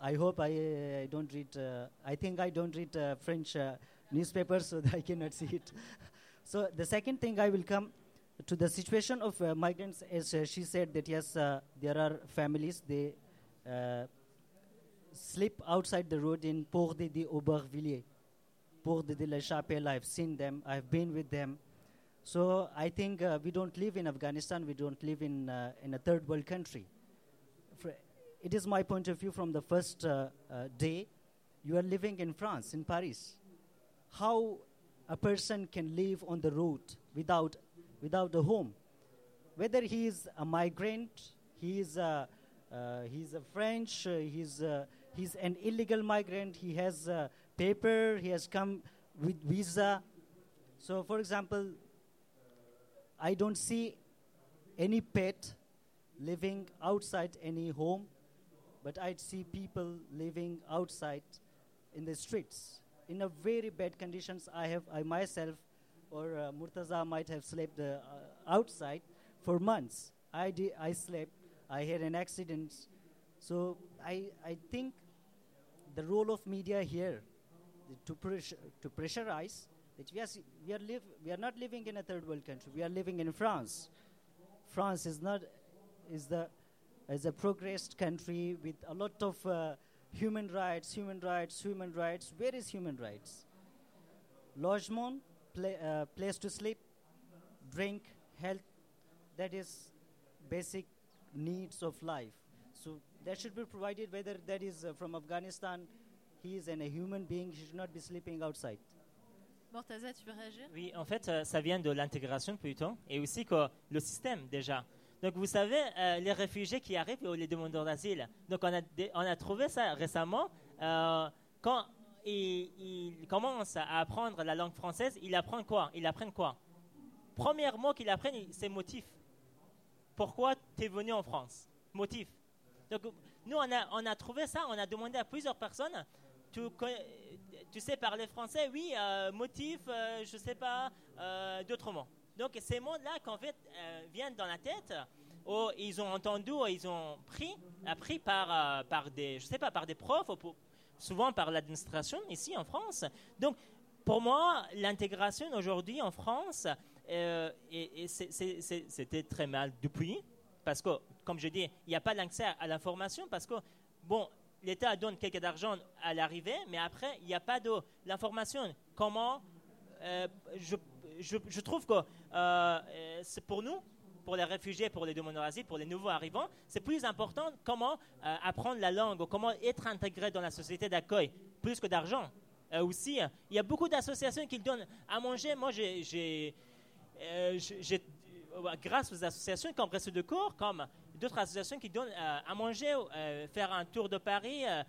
E: I hope I, I don't read. Uh, I think I don't read uh, French uh, newspaper, so I cannot see it. So the second thing I will come to the situation of migrants, as she said that yes, there are families they sleep outside the road in Port de, Aubervilliers, Port de, de la Chapelle. I've seen them. I've been with them. So I think uh, we don't live in Afghanistan. We don't live in uh, in a third world country. It is my point of view from the first uh, uh, day. You are living in France, in Paris. How a person can live on the road without without a home, whether he is a migrant, he is a uh, he's a French, uh, he's uh, he's an illegal migrant. He has uh, paper. He has come with visa. So, for example, I don't see any pet living outside any home, but I'd see people living outside in the streets in a very bad conditions. I have I myself or uh, Murtaza might have slept uh, outside for months. I di- I slept. I had an accident. So I I think the role of media here to pressure, to pressurize that yes we are live we are not living in a third world country. We are living in France. France is not is the is a progressed country with a lot of uh, human rights, human rights, human rights. Where is human rights? Logement, pla- uh, place to sleep, drink, health. That is basic needs of life. So that should be provided. Whether that is uh, from Afghanistan, he is an, a human being. He should not be sleeping outside.
A: Mortaza, tu veux réagir
B: Oui, en fait, euh, ça vient de l'intégration plutôt, et aussi que le système déjà. Donc, vous savez, euh, les réfugiés qui arrivent ou les demandeurs d'asile. Donc, on a, on a trouvé ça récemment. euh, quand ils, commencent à apprendre la langue française, ils apprennent quoi? Ils apprennent quoi? Premier mot qu'ils apprennent, c'est motif. Pourquoi tu es venu en France? Motif. Donc, nous, on a, on a trouvé ça, on a demandé à plusieurs personnes. Tu, sais parler français? Oui, euh, motif, euh, je sais pas, d'autres mots. Donc, ces mots-là, qu'en fait, euh, viennent dans la tête, ou ils ont entendu, ou ils ont pris, appris par, euh, par des, je sais pas, par des profs, souvent par l'administration ici en France. Donc, pour moi, l'intégration aujourd'hui en France, euh, c'était très mal depuis, parce que, comme je dis, il n'y a pas l'accès à l'information, parce que, bon, l'État donne quelques d'argent à l'arrivée, mais après, il n'y a pas de l'information. Comment je, trouve que c'est pour nous, pour les réfugiés, pour les demandeurs d'asile, pour les nouveaux arrivants, c'est plus important comment euh, apprendre la langue, ou comment être intégré dans la société d'accueil, plus que d'argent. Euh, aussi, il y a beaucoup d'associations qui donnent à manger. Moi, euh, euh, grâce aux associations comme Réseau de Cours, comme d'autres associations qui donnent euh, à manger, euh, faire un tour de Paris euh,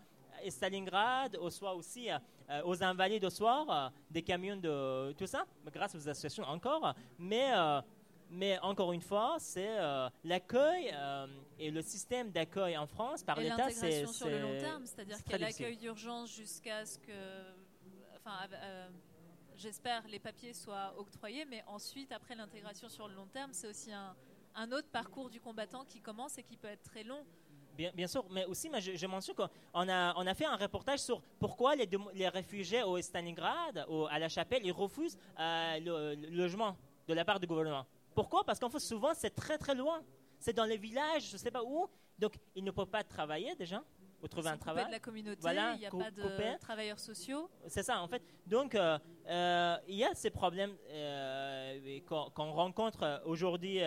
B: Stalingrad, au soir aussi euh, aux invalides au soir, euh, des camions de tout ça, grâce aux associations encore. Mais, euh, mais encore une fois, c'est l'accueil et le système d'accueil en France par l'État, c'est
A: l'intégration sur le long terme, c'est-à-dire
B: c'est
A: qu'il y a l'accueil d'urgence jusqu'à ce que, enfin, j'espère les papiers soient octroyés, mais ensuite, après l'intégration sur le long terme, c'est aussi un, un autre parcours du combattant qui commence et qui peut être très long.
B: Bien, bien sûr, mais aussi, moi, je, je mentionne qu'on a, on a fait un reportage sur pourquoi les, les réfugiés au Stalingrad, au- à la chapelle, ils refusent euh, le, le logement de la part du gouvernement. Pourquoi? Parce qu'en fait, souvent, c'est très très loin. C'est dans les villages, je ne sais pas où. Donc, ils ne peuvent pas travailler déjà, ou trouver un travail.
A: de la communauté,
B: Voilà,
A: il n'y a pas de travailleurs sociaux.
B: C'est ça, en fait. Donc, euh, euh, il y a ces problèmes euh, qu'on rencontre aujourd'hui.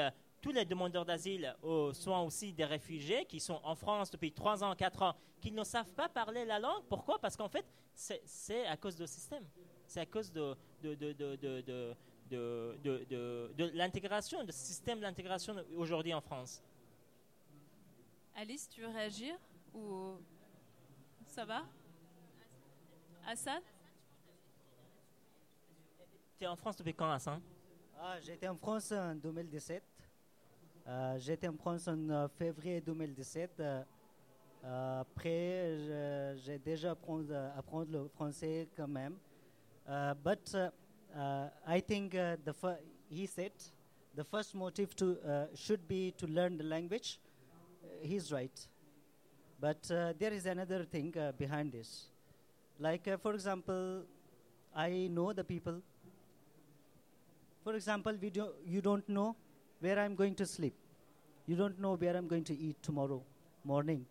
B: Tous les demandeurs d'asile euh, sont aussi des réfugiés qui sont en France depuis 3 ans, 4 ans, qui ne savent pas parler la langue. Pourquoi? Parce qu'en fait, c'est- c'est à cause du système. C'est à cause de, de, de, de, de, de, de, de- de- de l'intégration, du système d'intégration aujourd'hui en France.
A: Alice, tu veux réagir? Ou ça va? Hassan?
B: Tu es en France depuis quand, Hassan?
E: Ah, j'étais en France en 2017. Euh, j'étais en France en euh, février 2017. Euh, après, j'ai déjà appris apprendre le français quand même. But I think uh, the he said the first motive to uh, should be to learn the language. Uh, he's right, but uh, there is another thing uh, behind this. Like uh, for example, I know the people. For example, we do, you don't know where I'm going to sleep. You don't know where I'm going to eat tomorrow morning.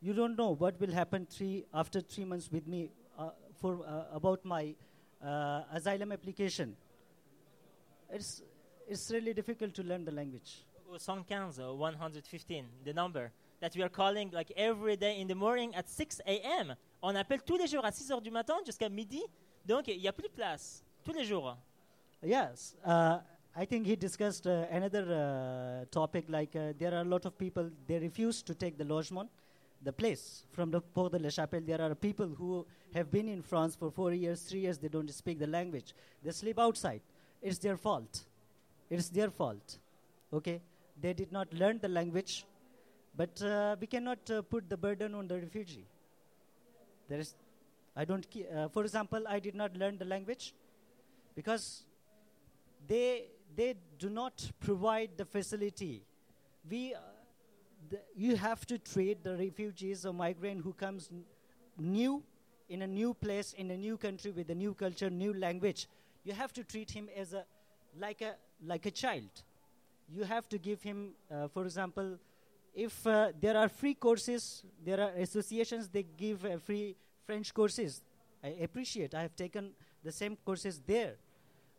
E: You don't know what will happen three, after three months with me uh, for, uh, about my uh, asylum application. It's, it's really difficult to learn the language.
B: 115, uh, 115, the number that we are calling like every day in the morning at 6 a.m. On appelle tous les jours à 6 heures du matin jusqu'à midi. Donc il n'y a plus de place tous les jours.
E: Yes, uh, I think he discussed uh, another uh, topic like uh, there are a lot of people they refuse to take the logement, the place from the Port de la Chapelle. There are people who have been in France for four years, three years. They don't speak the language. They sleep outside. It's their fault. It's their fault. Okay, they did not learn the language, but uh, we cannot put the burden on the refugee. There is, I don't. Uh, for example, I did not learn the language because they they do not provide the facility. We, uh, the, you have to treat the refugees or migrant who comes n- new in a new place in a new country with a new culture, new language. You have to treat him as a like a like a child. You have to give him, uh, for example, if uh, there are free courses, there are associations they give uh, free French courses. I appreciate. I have taken the same courses there.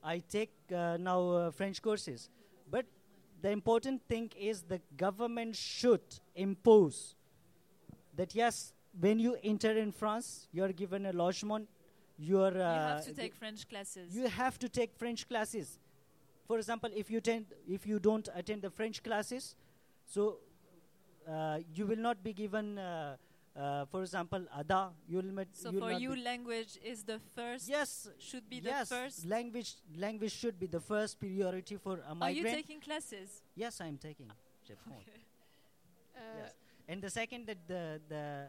E: I take uh, now uh, French courses. But the important thing is the government should impose that yes, when you enter in France, you are given a logement. You are. Uh,
A: you have to take French classes.
E: you have to take French classes. For example, if you attend, if you don't attend the French classes, so uh, you will not be given. Uh, uh, for example, ada. You will. Met,
A: so
E: you will
A: for you, language is the first.
E: yes,
A: Should be
E: yes.
A: the first.
E: Language, language should be the first priority for a
A: Are you
E: migrant.
A: taking classes?
E: yes, I am taking. Japon.
D: Euh,
E: Yes. And the second that the the,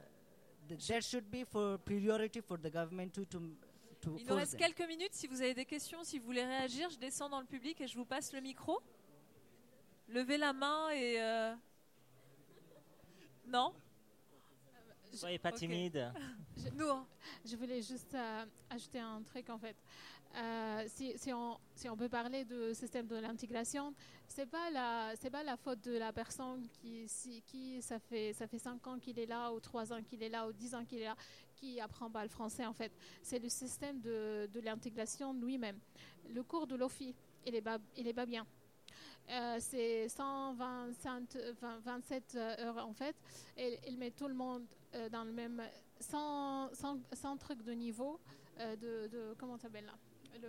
E: the there should be for priority for the government to to to
A: Il nous reste
E: them.
A: quelques minutes. Si vous avez des questions, si vous voulez réagir, je descends dans le public et je vous passe le micro. Levez la main et. euh, Non?
B: Soyez pas timide.
A: Nous.
D: Je voulais juste euh, ajouter un truc en fait. Euh, si, si on, si on peut parler du système de l'intégration, c'est pas la c'est pas la faute de la personne qui si, qui ça fait ça fait cinq ans qu'il est là ou trois ans qu'il est là ou dix ans qu'il est là qui apprend pas le français en fait. C'est le système de, de l'intégration lui-même. Le cours de l'OFI, il est pas il est pas bien. Euh, c'est 125, euh, 20 27 heures en fait. Et il met tout le monde euh, dans le même sans, sans, sans truc de niveau euh, de, de comment s'appelle là le,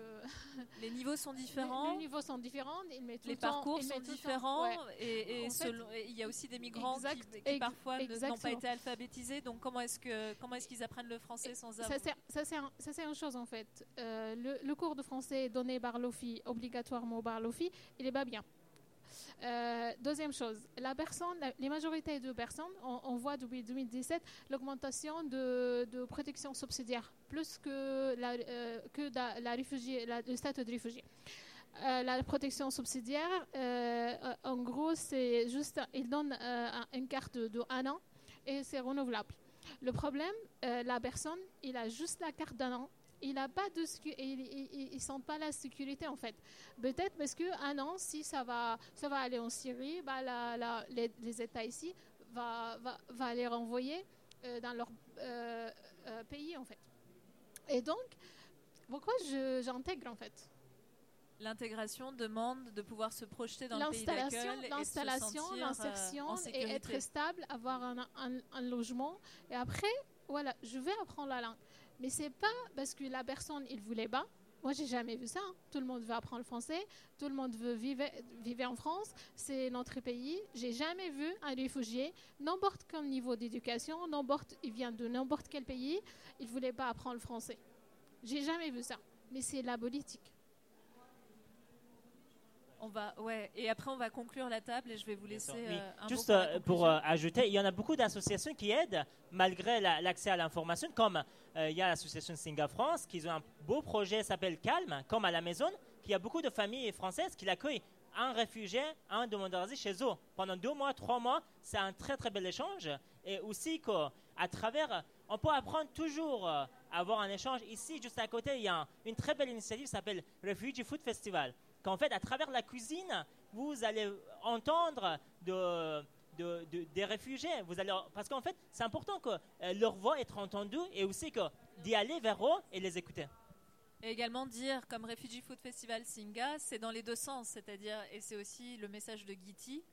A: Les niveaux sont différents.
D: les, les niveaux sont différents il met tout
A: les
D: le temps-
A: parcours
D: il met
A: sont
D: tout
A: différents
D: ouais.
A: et, et
D: En fait-
A: selon- et il y a aussi des migrants qui-
D: Exact,
A: qui,
D: ex-
A: parfois n'ont pas été alphabétisés. Donc comment est-ce que comment est-ce qu'ils apprennent le français sans
D: Ça
A: avoir
D: ça, c'est une chose en fait. Euh, le, le cours de français donné par l'OFI, obligatoirement par l'OFI, il est pas bien. Euh, deuxième chose, la personne, la- les majorités de personnes, on, on voit depuis 2017 l'augmentation de, protection subsidiaire, plus que la, euh, réfugié, le statut de réfugié. Euh, la protection subsidiaire, en gros, c'est juste, il donne un- une carte de, de un an et c'est renouvelable. Le problème, la personne, il a juste la carte d'un an. Il a pas de sécu- et il, il, il- il sent pas la sécurité en fait. Peut-être parce que un an, si ça va, ça va aller en Syrie, bah, la- la- les, les États ici va, va, va les renvoyer euh, dans leur euh, euh, pays en fait. Et donc, pourquoi j'intègre en fait?
A: L'intégration demande de pouvoir se projeter dans le pays
D: L'installation,
A: d'accueil,
D: l'installation, l'insertion et être stable, avoir un, un- un logement. Et après, voilà, je vais apprendre la langue. Mais c'est pas parce que la personne il voulait pas. Moi, j'ai jamais vu ça. hein. Tout le monde veut apprendre le français. Tout le monde veut vivre, vivre en France. C'est notre pays. J'ai jamais vu un réfugié, n'importe quel niveau d'éducation, n'importe, il vient de n'importe quel pays, il voulait pas apprendre le français. J'ai jamais vu ça. Mais c'est la politique.
A: On va, ouais. Et après, on va conclure la table et je vais vous laisser
B: Oui.
A: euh, un
B: Juste
A: pour
B: euh, pour euh, ajouter, il y en a beaucoup d'associations qui aident malgré la- l'accès à l'information, comme euh, il y a l'association Singa France, qui ont un beau projet s'appelle Calme, comme à la maison, qui a beaucoup de familles françaises qui l'accueillent un réfugié, un demandeur d'asile chez eux. Pendant deux mois, trois mois, c'est un très très bel échange. Et aussi qu'à travers, on peut apprendre toujours à avoir un échange. Ici, juste à côté, il y a une très belle initiative qui s'appelle Refugee Food Festival. Qu'en fait, à travers la cuisine, vous allez entendre de, des réfugiés. Vous allez, parce qu'en fait, c'est important que leur voix être entendue et aussi que d'y aller vers eux et les écouter.
A: Et également dire, comme Refugee Food Festival Singa, c'est dans les deux sens, c'est-à-dire, et c'est aussi le message de Giti,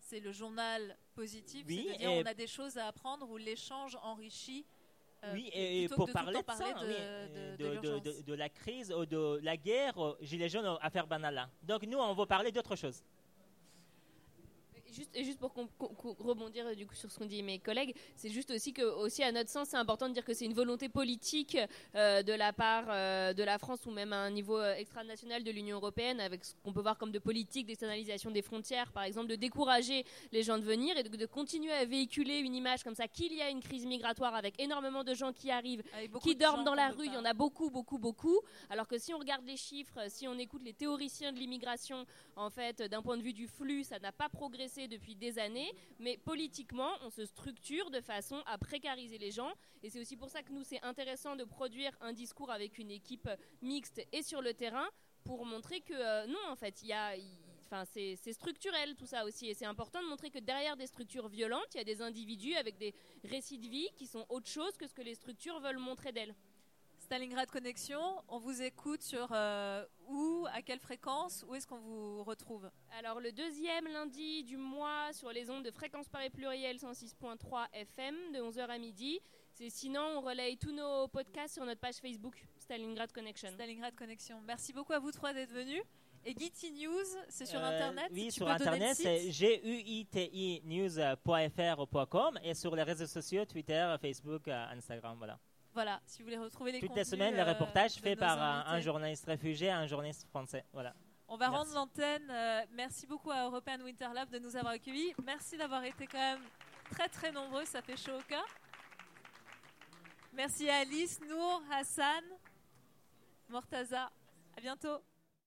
A: c'est le journal positif, c'est-à-dire on a des choses à apprendre où l'échange enrichit.
B: Euh, oui, et, pour parler de, ça, de, de, la crise ou de la guerre, Gilets jaunes, affaire banale. Donc nous, on va parler d'autre chose
C: juste, et juste pour rebondir euh, du coup sur ce qu'ont dit mes collègues, c'est juste aussi que, aussi à notre sens, c'est important de dire que c'est une volonté politique euh, de la part euh, de la France ou même à un niveau extranational de l'Union européenne, avec ce qu'on peut voir comme de politique d'externalisation des frontières, par exemple, de décourager les gens de venir et de, continuer à véhiculer une image comme ça qu'il y a une crise migratoire avec énormément de gens qui arrivent, qui dorment dans la rue, il y en a beaucoup, beaucoup, beaucoup. Alors que si on regarde les chiffres, si on écoute les théoriciens de l'immigration, en fait, d'un point de vue du flux, ça n'a pas progressé depuis des années, mais politiquement, on se structure de façon à précariser les gens. Et c'est aussi pour ça que nous, c'est intéressant de produire un discours avec une équipe mixte et sur le terrain pour montrer que euh, non, en fait, il y a. Enfin, c'est structurel tout ça aussi. Et c'est important de montrer que derrière des structures violentes, il y a des individus avec des récits de vie qui sont autre chose que ce que les structures veulent montrer d'elles.
A: Stalingrad Connexion, on vous écoute sur euh, où, à quelle fréquence, où est-ce qu'on vous retrouve?
C: Alors le deuxième lundi du mois sur les ondes de fréquence Paris pluriel 106.3 FM de 11h à midi. C'est sinon on relaye tous nos podcasts sur notre page Facebook Stalingrad Connection.
A: Stalingrad Connexion. Merci beaucoup à vous trois d'être venus. Et Giti News, c'est sur euh, Internet
B: Oui, sur Internet, c'est g-u-i-t-i news.fr.com et sur les réseaux sociaux, Twitter, Facebook, euh, Instagram, voilà.
A: Voilà, si vous voulez retrouver les
B: Toutes les semaines, les euh, reportages faits par un, journaliste réfugié, un journaliste français. Voilà.
A: On va rendre l'antenne. Euh, merci beaucoup à European Winter Lab de nous avoir accueillis. Merci d'avoir été quand même très très nombreux, ça fait chaud au cœur. Merci à Alice, Nour, Hassan, Mortaza. À bientôt.